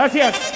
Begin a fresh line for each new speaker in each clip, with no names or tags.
Gracias.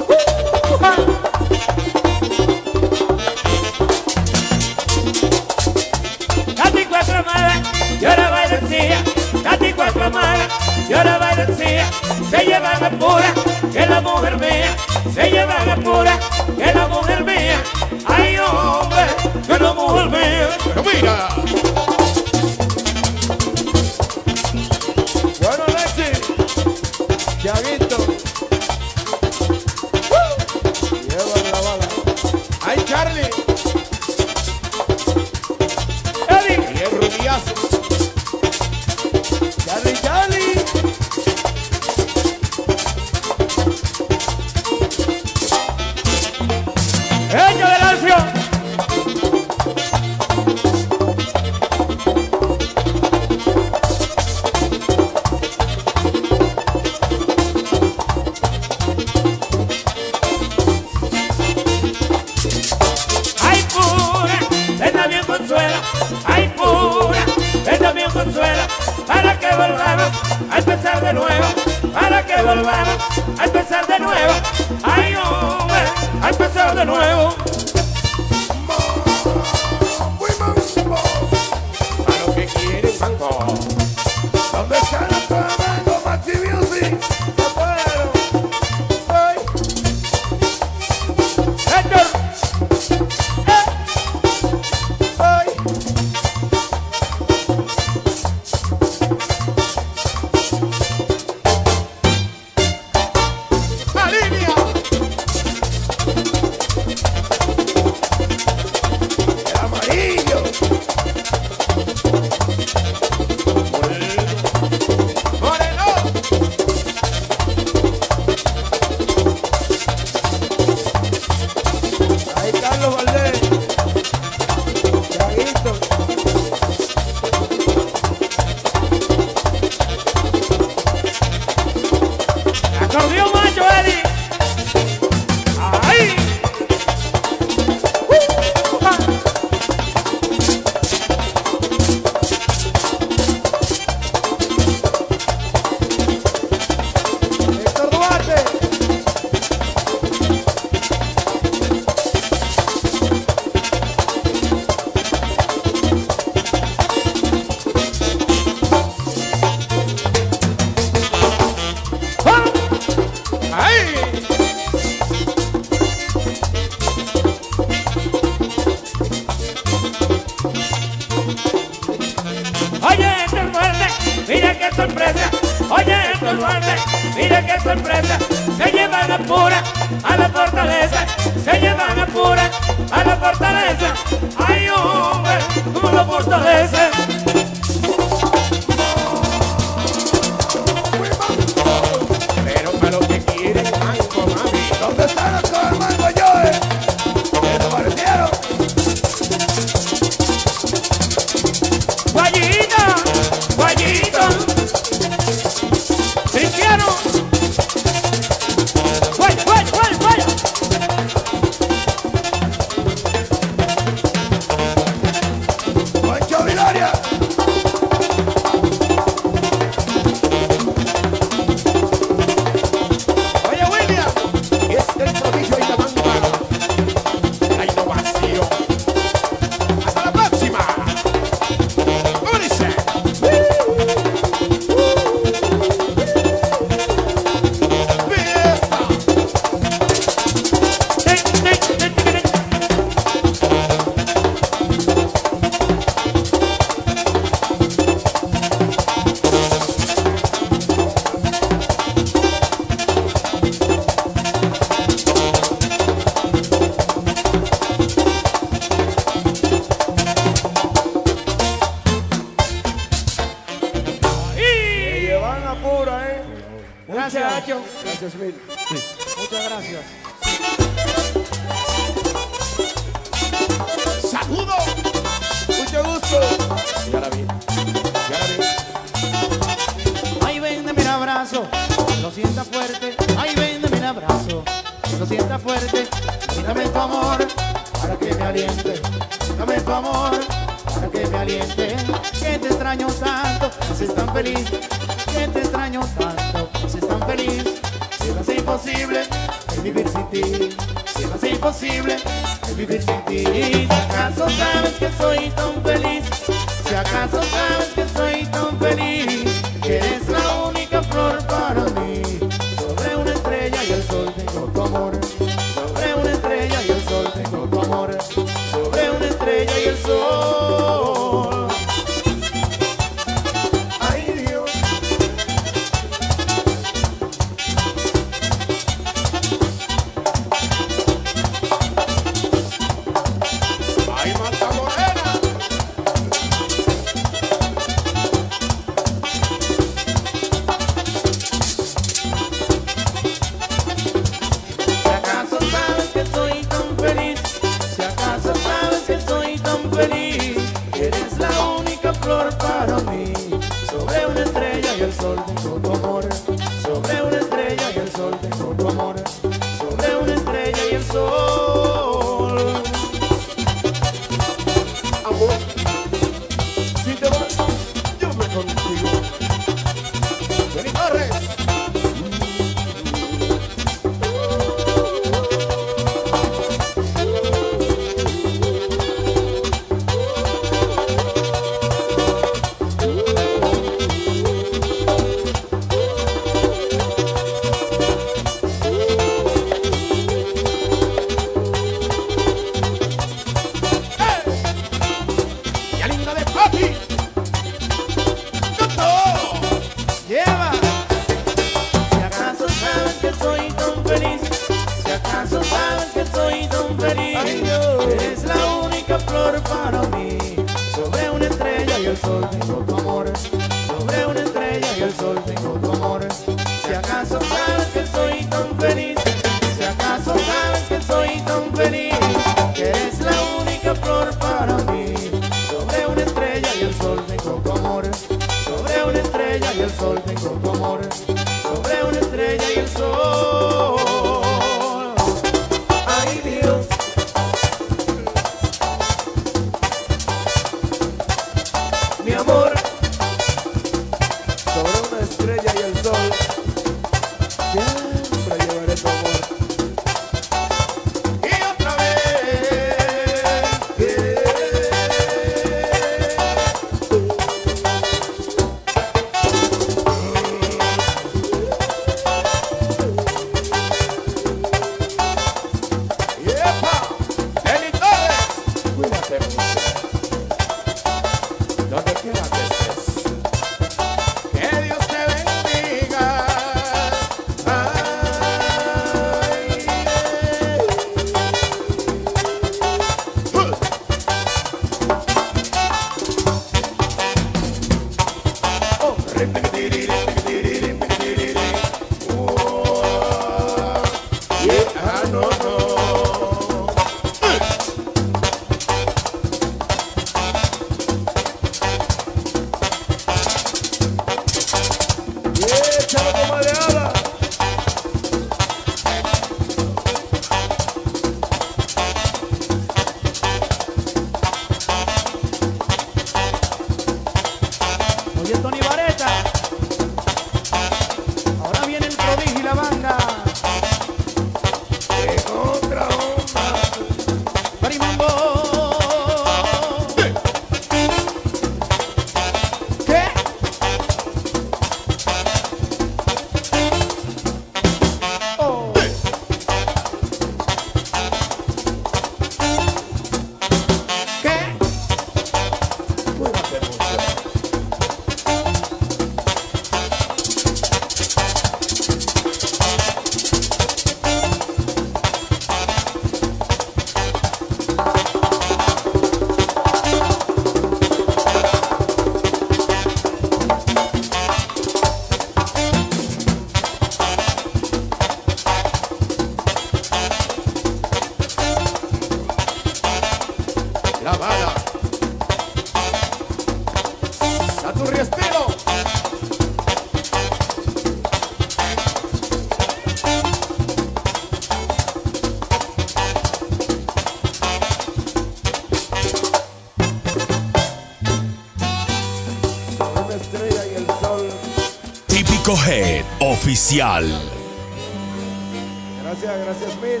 Gracias,
gracias
mil.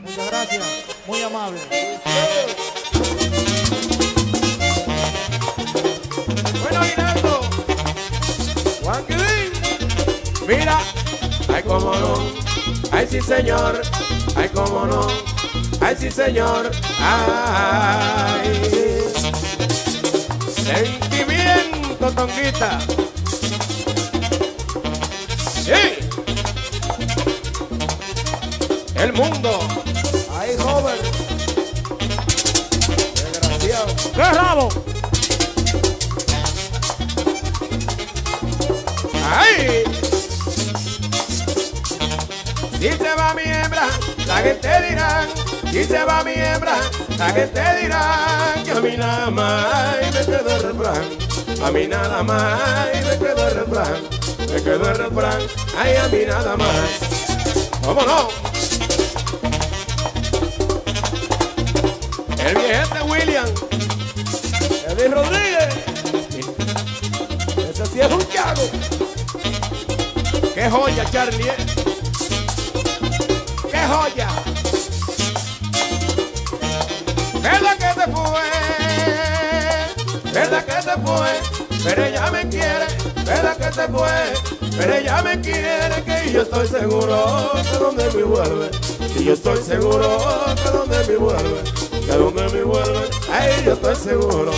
Muchas gracias, muy amable.
Bueno, Aguinaldo. Juan. Mira. Ay, cómo no. Ay, sí, señor. Ay, cómo no. Ay, sí, señor. Ay. A mí nada más me quedó el refrán. Me quedó el refrán. Ay, a mí nada más. ¿Cómo no? El viejete William. Edwin Rodríguez. Ese sí es un chago. ¡Qué joya, Charlie! eh! ¡Qué joya! ¿Verdad que te fue? ¿Verdad que? Pero ella me quiere, ¿verdad que te fue? Pero ella me quiere, que yo estoy seguro que donde me vuelve. Y yo estoy seguro que donde me vuelve. Que donde me vuelve, ahí yo estoy seguro.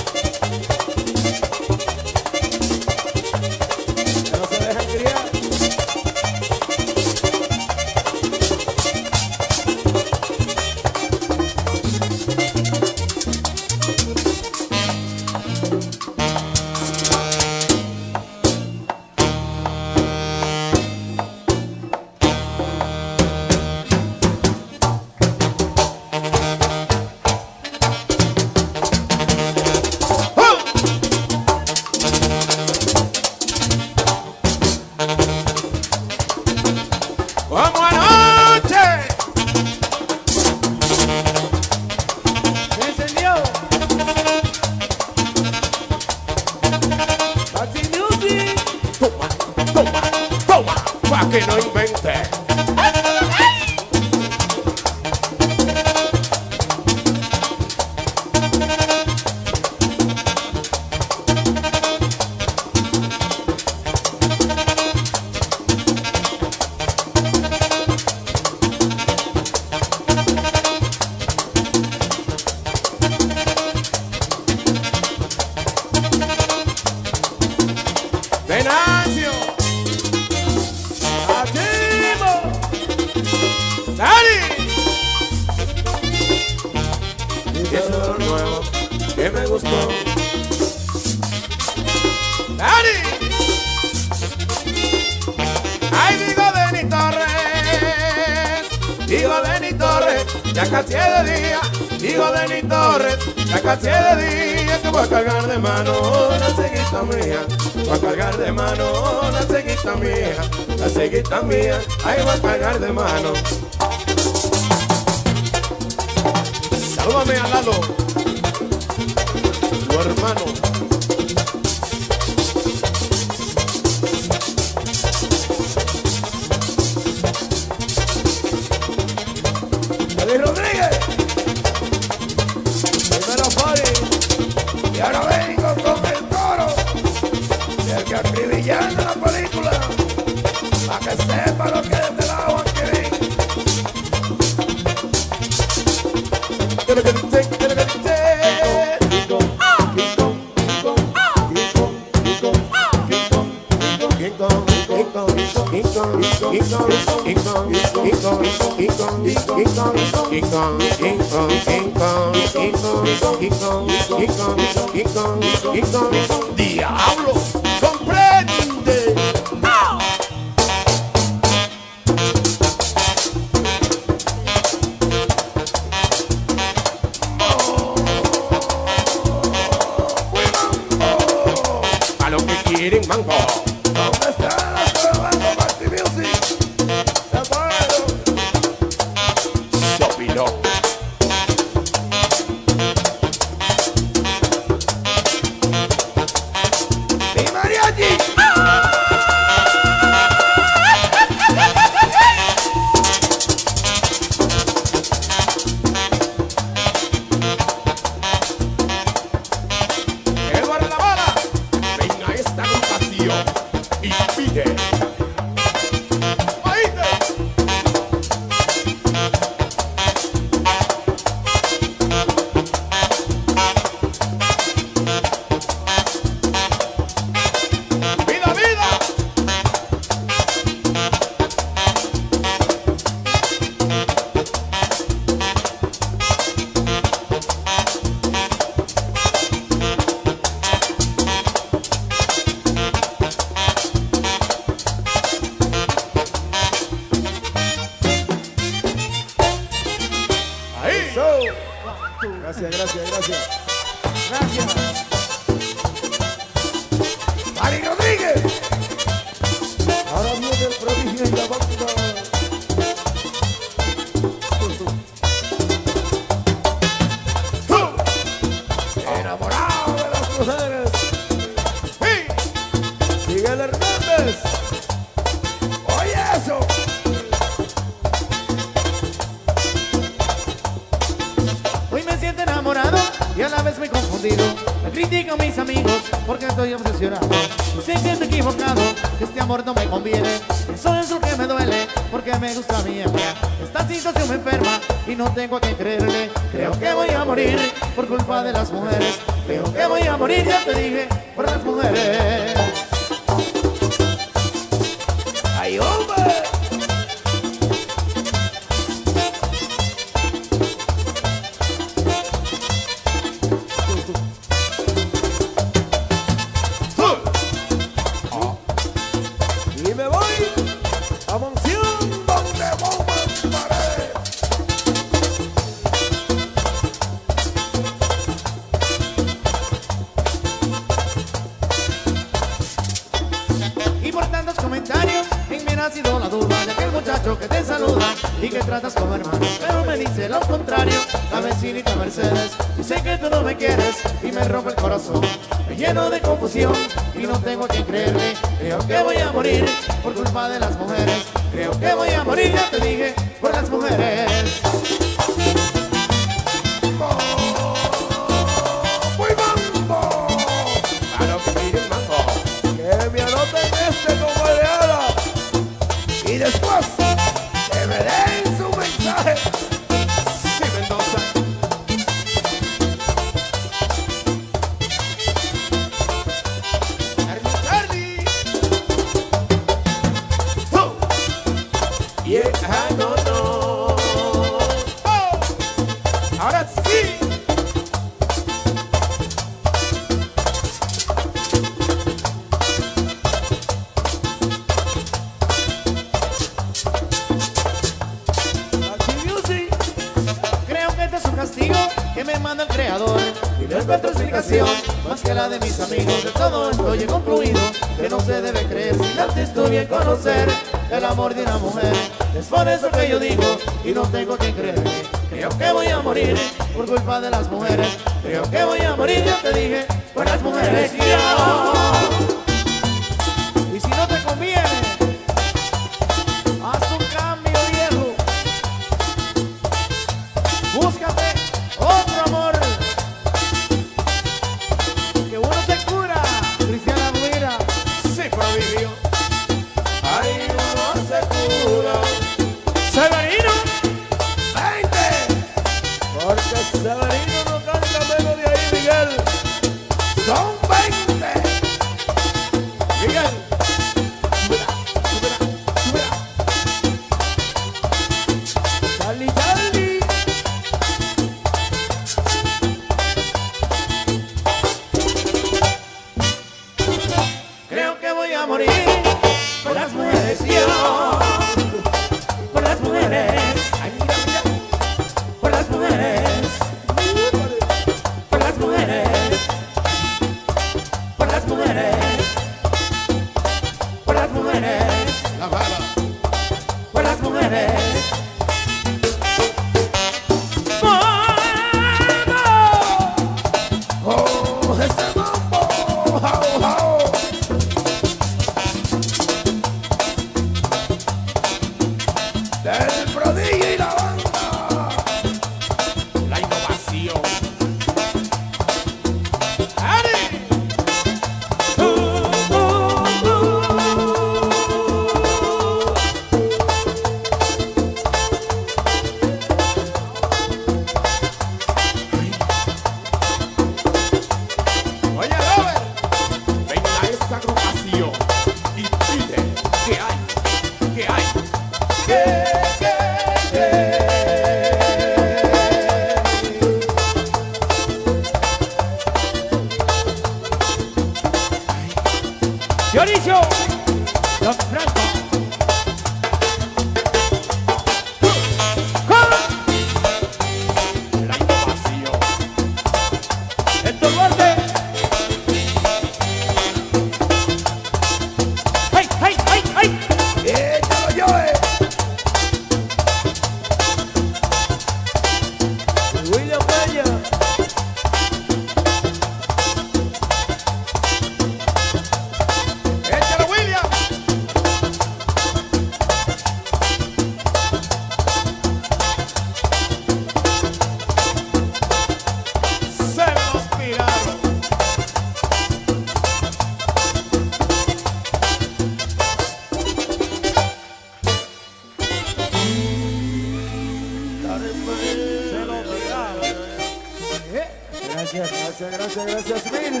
Gracias, gracias, gracias,
gracias
mil.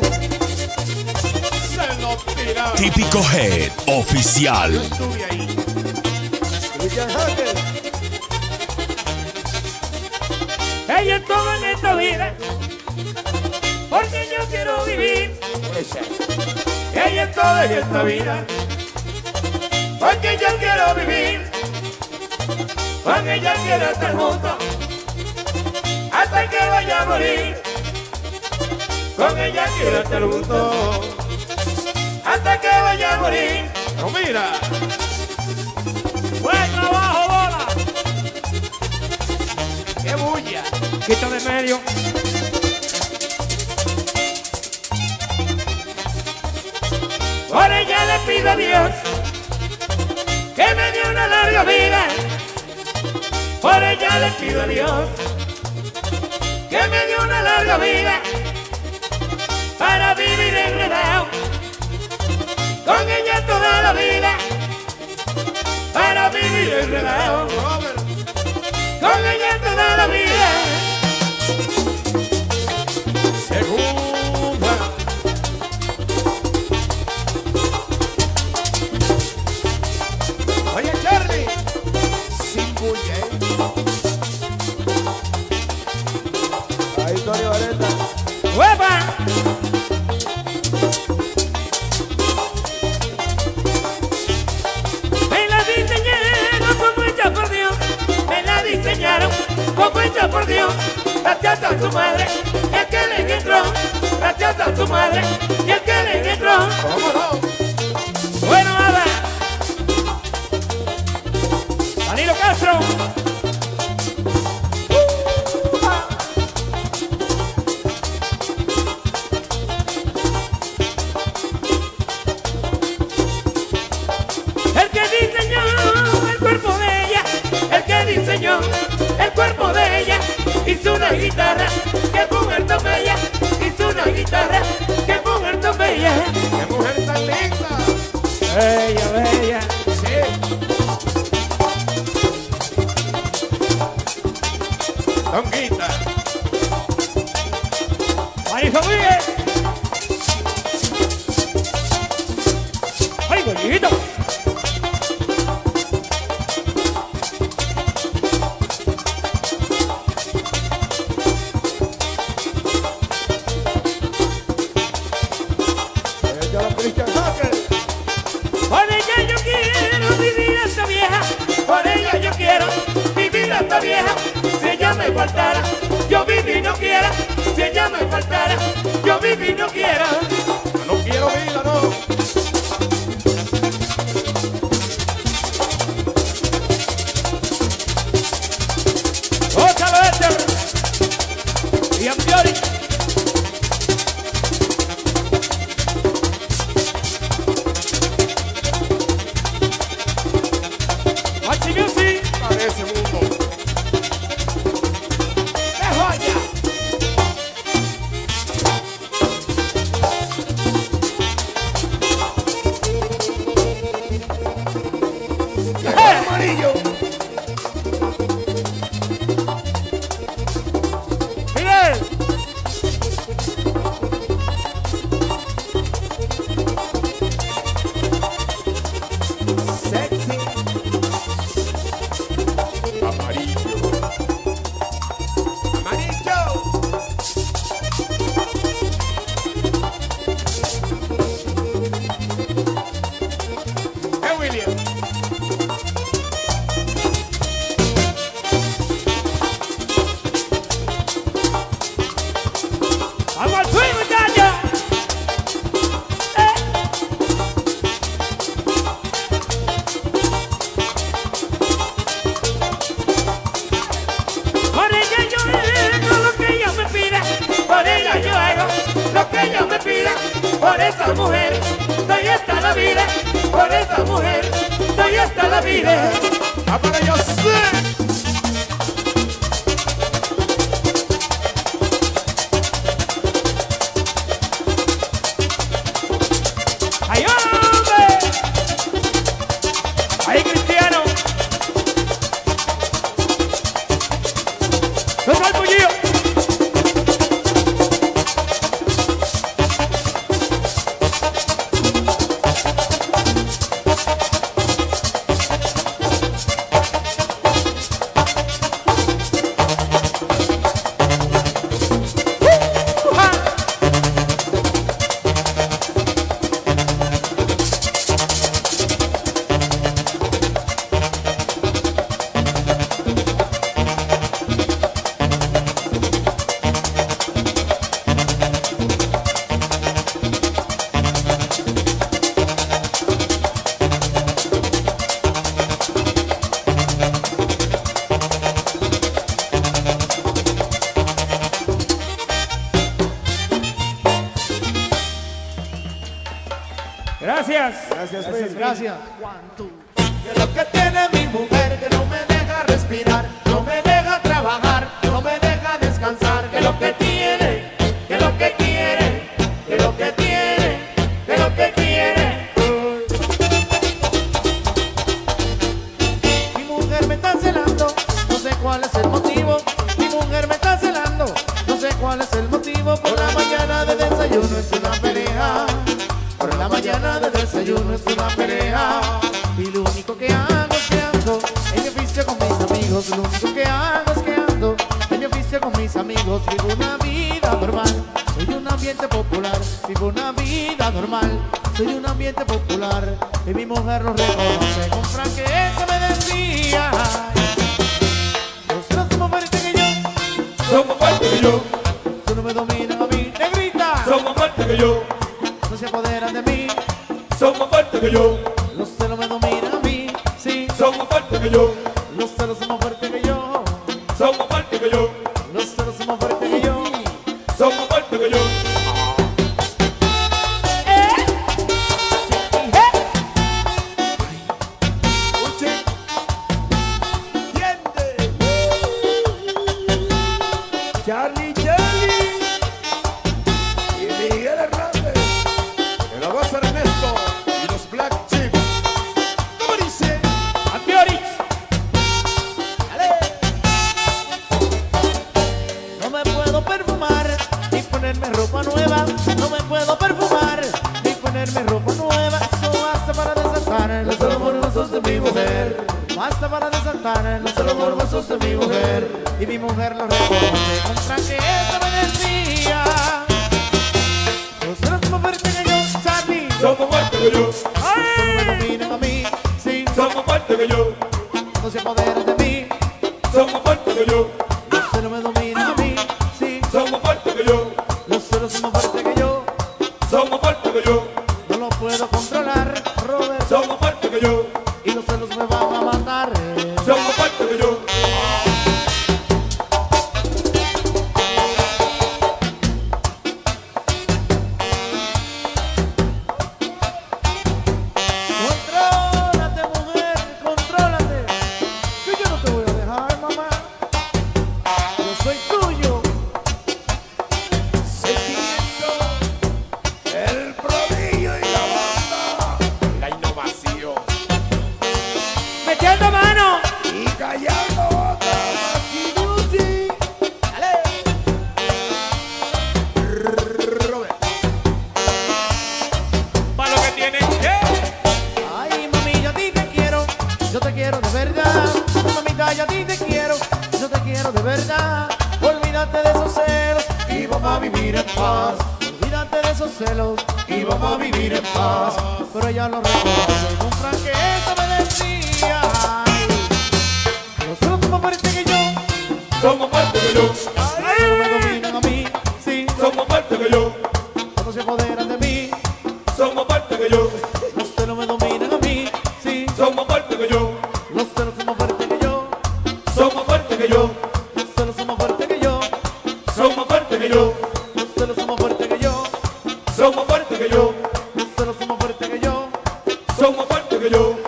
Se lo tiraron.
Típico Head Oficial.
Yo estuve ahí.
Cristian
Hacker. Ellos toman esta vida porque yo quiero vivir. Ella es toda esta vida porque yo quiero vivir. Con ella quiero estar junto hasta que vaya a morir con ella quiero estar junto hasta que vaya a morir.
No mira.
Buen trabajo, bola.
Qué bulla.
Quita de medio. Por ella le pido a Dios que me dé una larga vida. Por ella le pido a Dios que me dé una larga vida. con ella toda la vida, para vivir el
relajo,
con ella toda la vida.
Sanguita
son más fuertes que yo,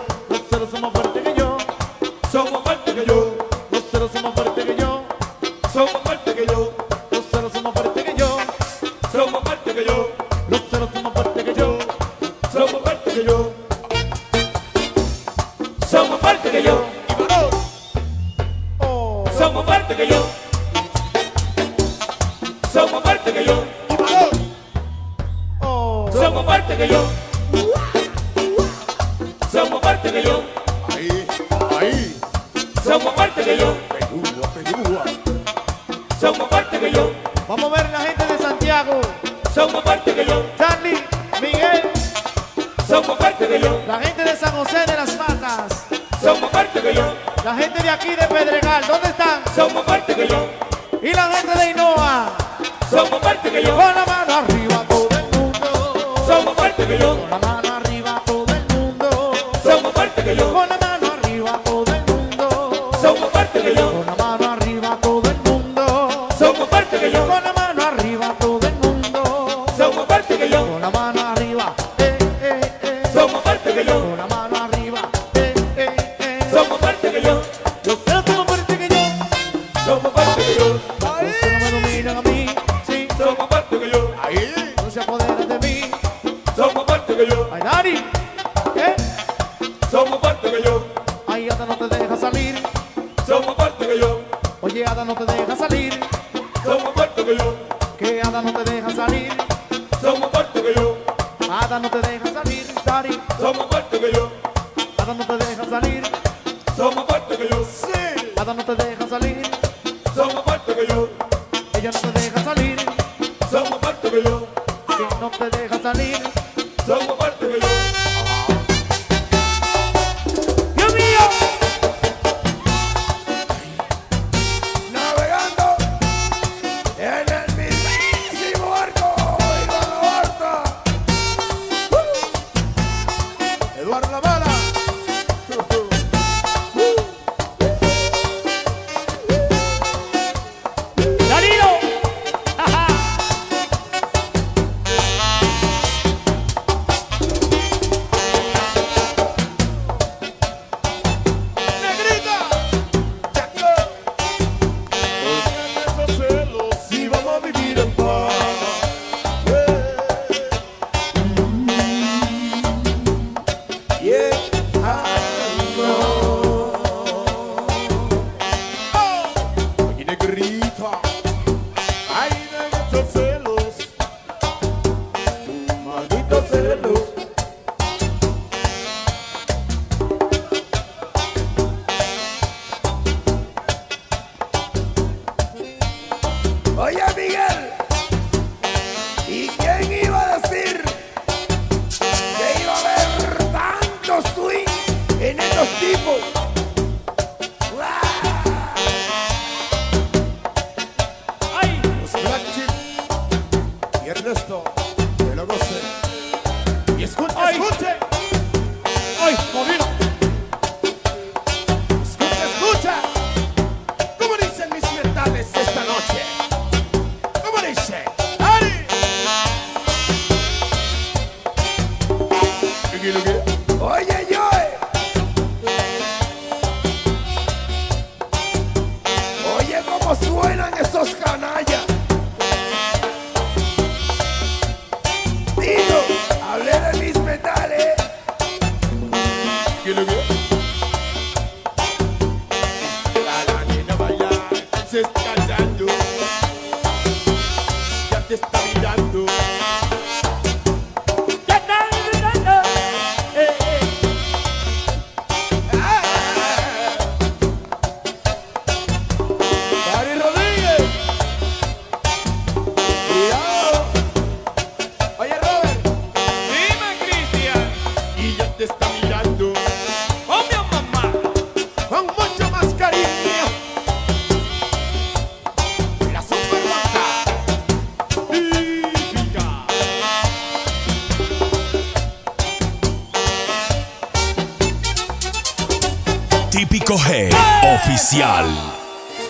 Típico G oficial.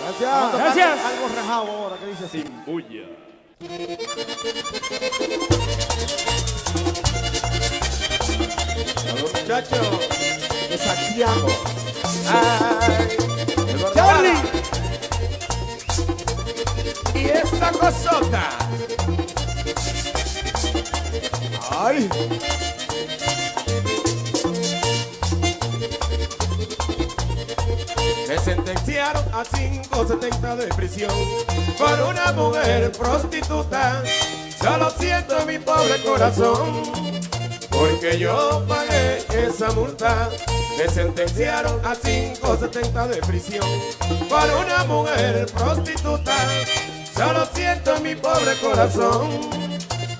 Gracias.
Gracias.
Algo rajado ahora que dice así.
A los muchachos de Santiago.
Ay,
Eduardo
Charlie.
Y esta cosota. Ay. Sentenciaron a 5.70 de prisión por una mujer prostituta. Solo siento en mi pobre corazón porque yo pagué esa multa. Me sentenciaron a 5.70 de prisión por una mujer prostituta. Solo siento en mi pobre corazón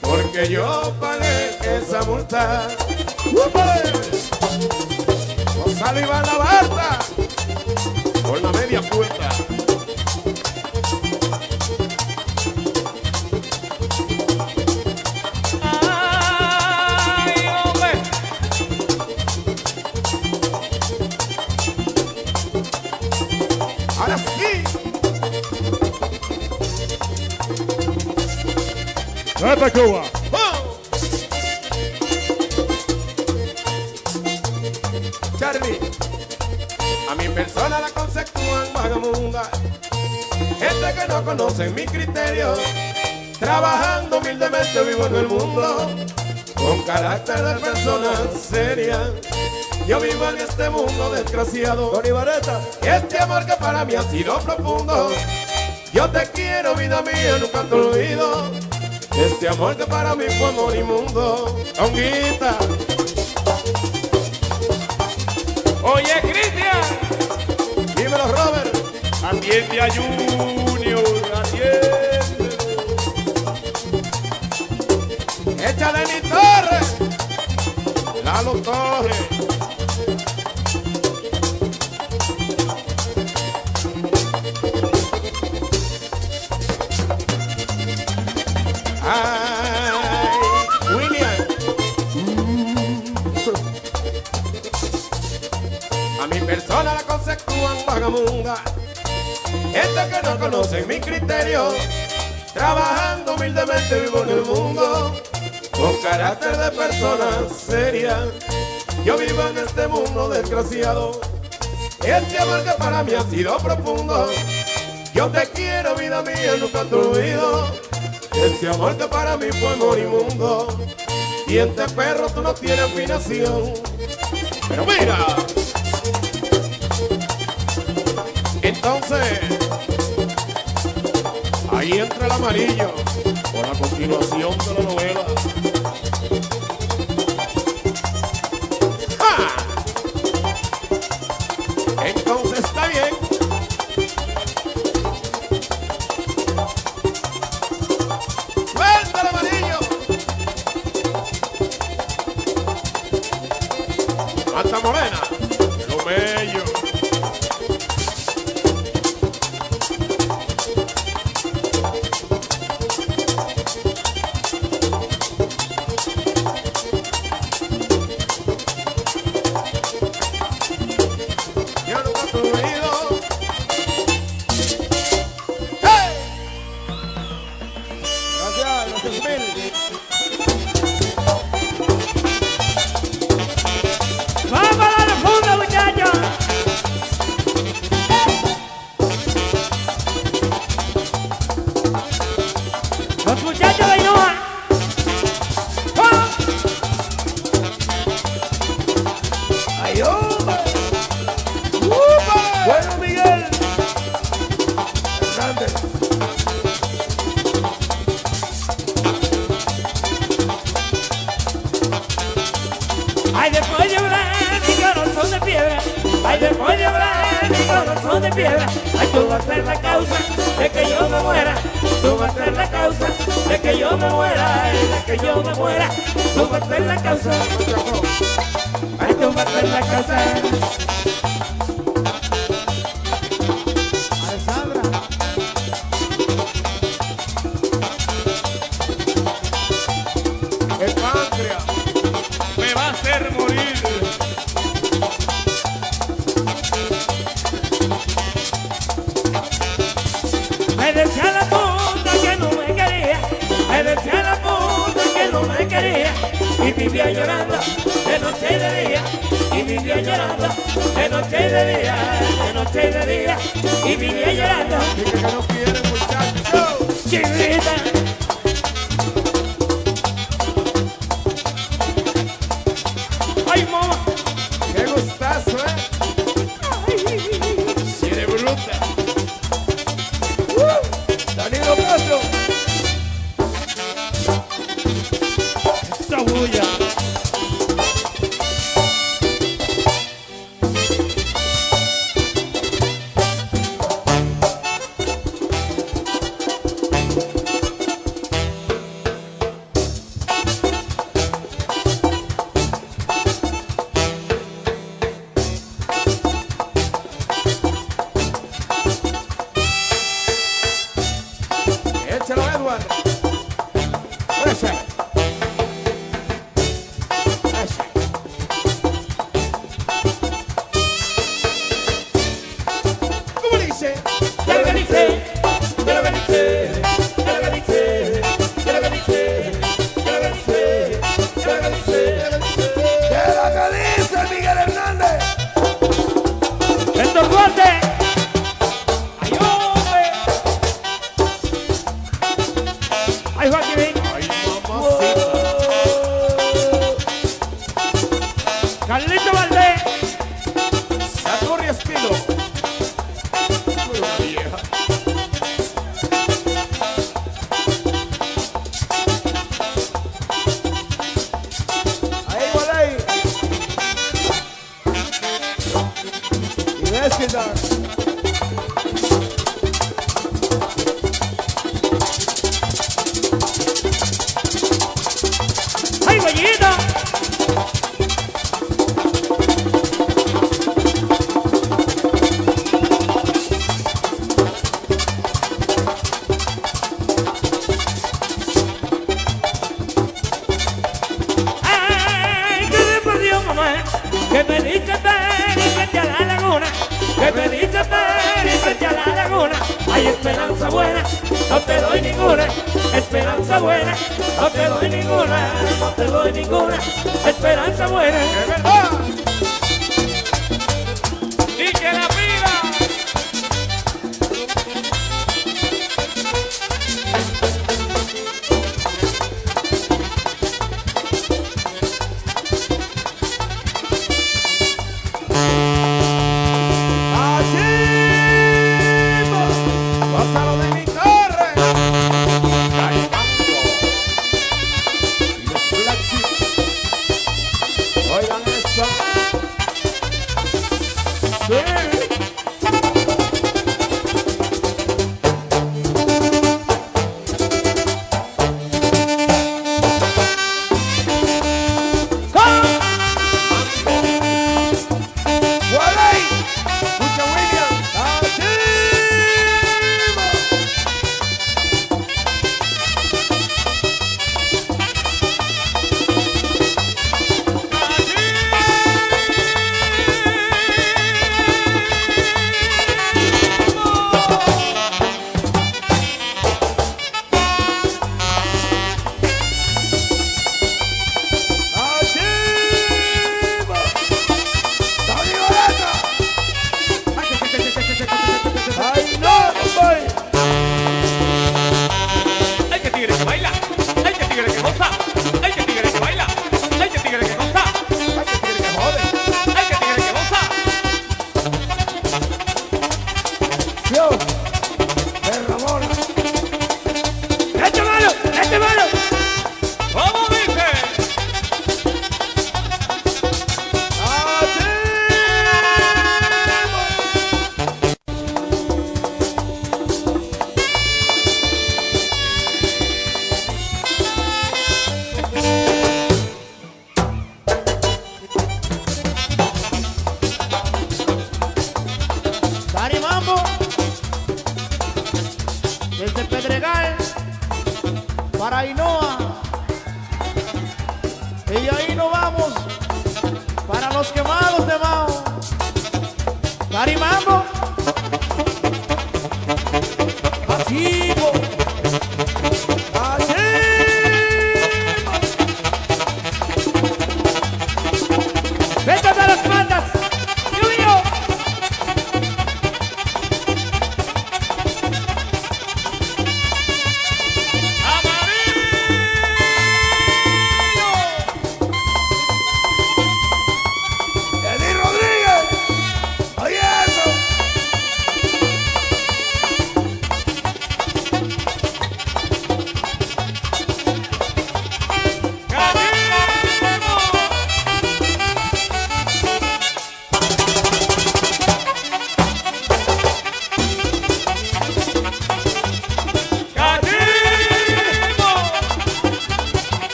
porque yo pagué esa multa. Gonzalo Iván la Barta con la media puerta.
Ay, hombre.
Ahora sí. Que no conoce mi criterio. Trabajando humildemente vivo en el mundo. Con carácter de persona seria. Yo vivo en este mundo desgraciado.
Tony
este amor que para mí ha sido profundo. Yo te quiero, vida mía, nunca te olvido. Este amor que para mí fue amor inmundo. Honguita,
Oye, Cristian.
dímelo, Robert.
Atiende a
de mi Torres, Lalo Torres. Ay, William. A mi persona la conceptúan vagamunda. Estos que no conocen mi criterio, trabajando humildemente vivo en el mundo con carácter de persona seria. Yo vivo en este mundo desgraciado, este amor que para mí ha sido profundo. Yo te quiero, vida mía, nunca te olvido. Ese amor que para mí fue morimundo. Y este perro tú no tienes afinación. Pero mira. Entonces, ahí entra el amarillo. Con la continuación de la novela.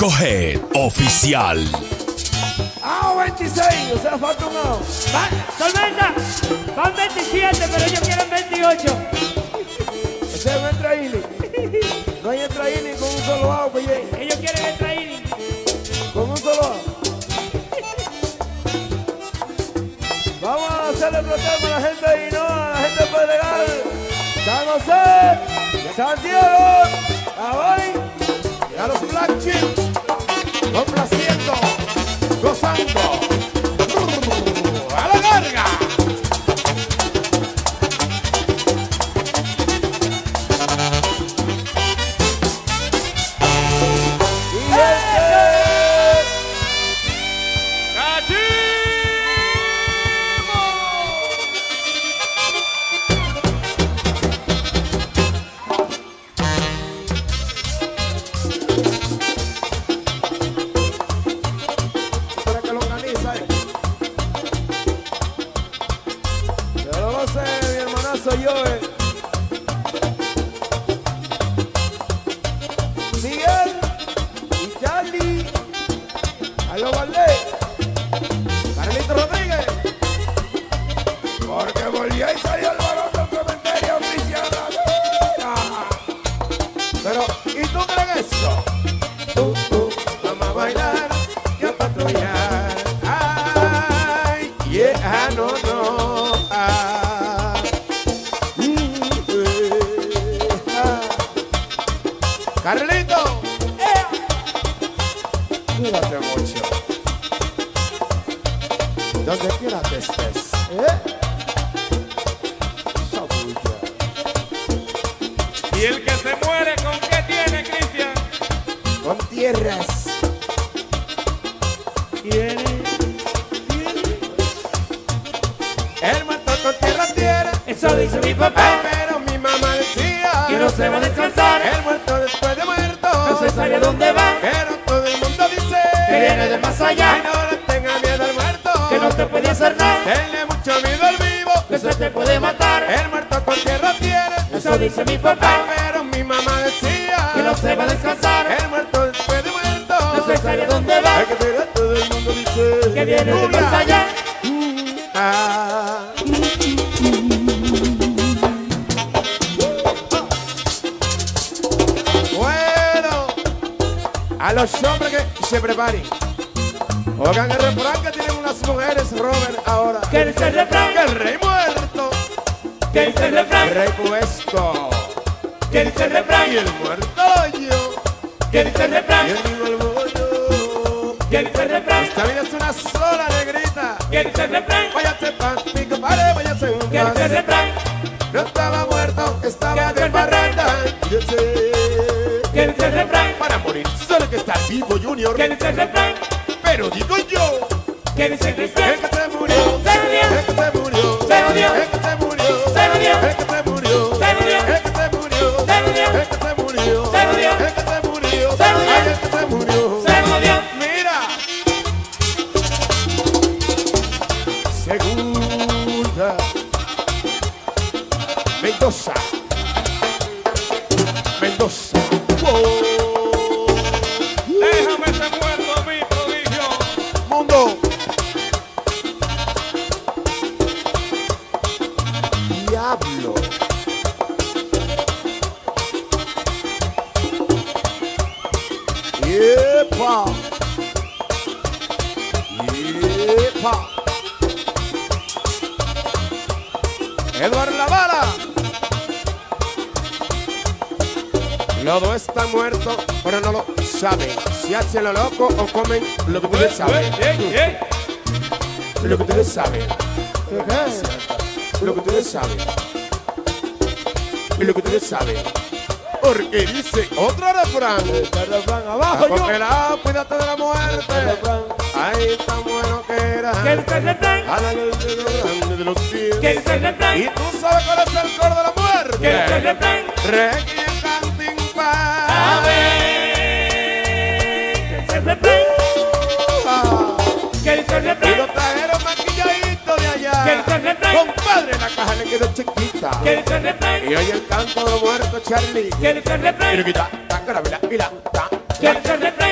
¿Eh?
Típico Head Oficial.
¡Ah, 26! O sea, falta un ao.
Va, Tormenta, van 27, pero ellos quieren 28.
Ese es un entra inning. No hay inning con un solo out, oye.
Ellos quieren extra inning.
Con un solo out. Vamos a hacerle protesta a la gente de Hinoa, a la gente de Pedregal, San José, Santiago, Hawái y a los Black Chips, gozando. Donde quiera que
dice mi papá.
pero mi mamá decía
Que no se va a descansar.
El muerto después de muerto
No se sabe a dónde va.
Ay,
que
pero todo el mundo dice
Que viene de más allá.
Ah. Bueno, a los hombres que se preparen. Oigan el refrán que tienen unas mujeres, Robert, ahora.
Que el refrán.
Que el rey
Que dice el
el
refrán.
rey puesto,
Que dice el
y
refrán.
el muerto yo,
Que dice el
y
refrán.
el vivo el bollo.
Que dice el refrán.
Esta vida es una sola negrita.
Que dice el refrán.
Váyase pa' mi compadre, váyase en
Que dice el refrán.
No estaba muerto, estaba de
el
parranda.
Que dice el refrán.
para morir solo que está vivo Junior.
Que dice el refrán.
Pero digo yo,
Que dice
el
Cristian.
Yepa. Yepa. Eduardo Lavala. Los dos están muertos, pero no lo saben. Si hacen lo loco o comen lo que ustedes saben. Lo que ustedes saben. Lo que ustedes saben. Lo que ustedes saben porque dice otro refrán.
Otro refrán abajo yo.
cuídate de la muerte. Ahí está bueno que era.
Que el refrán.
de los pies.
Que el refrán.
Y tú sabes cuál es el coro de la muerte.
Que el refrán.
Reggae canting pa.
Que el refrán. Que el refrán.
Y los trajeron maquilladitos de allá.
Que el refrán.
Compadre, la caja le quedó chiquita. Y oye el canto de muerto Charlie.
¿Quieres el refrán?
Iruguita, tancara, vila,
el refrán?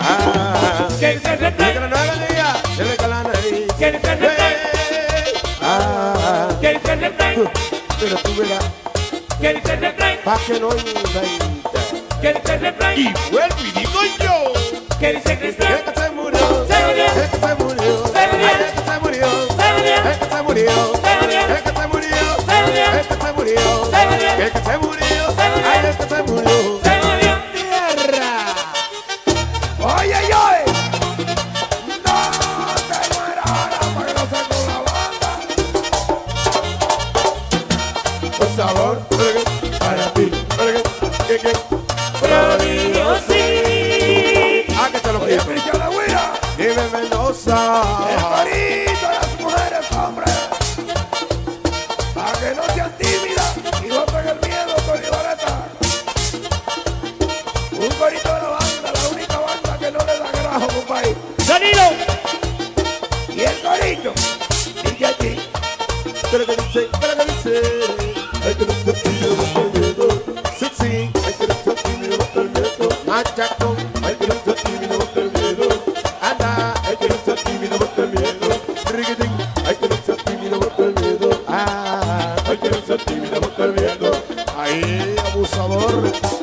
Ah.
¿Quieres el refrán?
Y que la se le cala la nariz.
¿Quieres el refrán?
Ah.
El?
Pero tú
el?
Pa' que no inventa.
¿Quieres el?
Y vuelve y
quiero
sentir
mi amor viendo. Ahí,
abusador.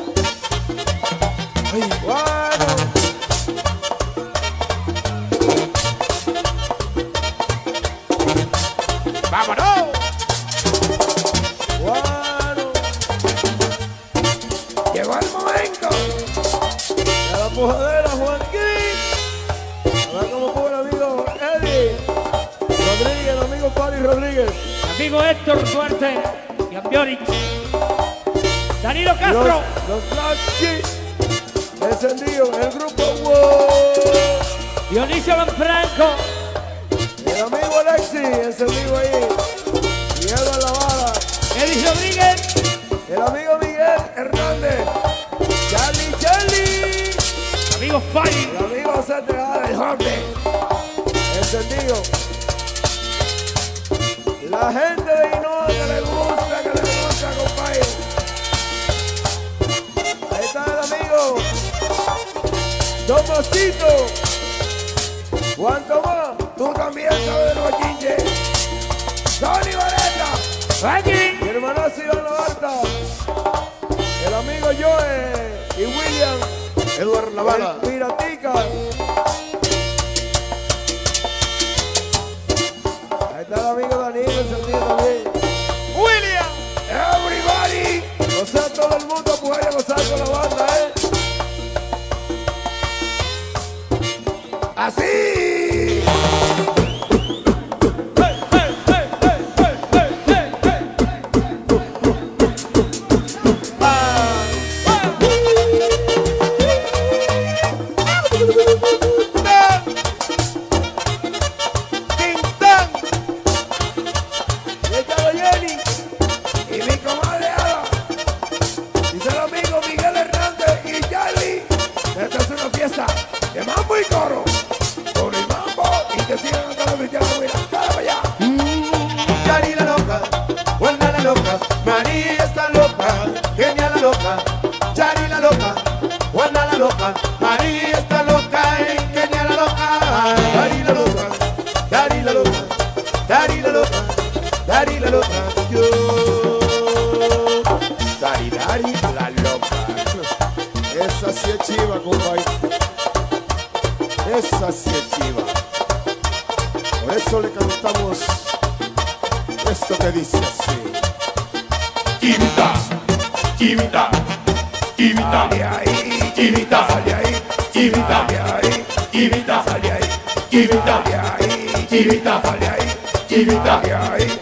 tirita,
olha aí, tirita, olha aí.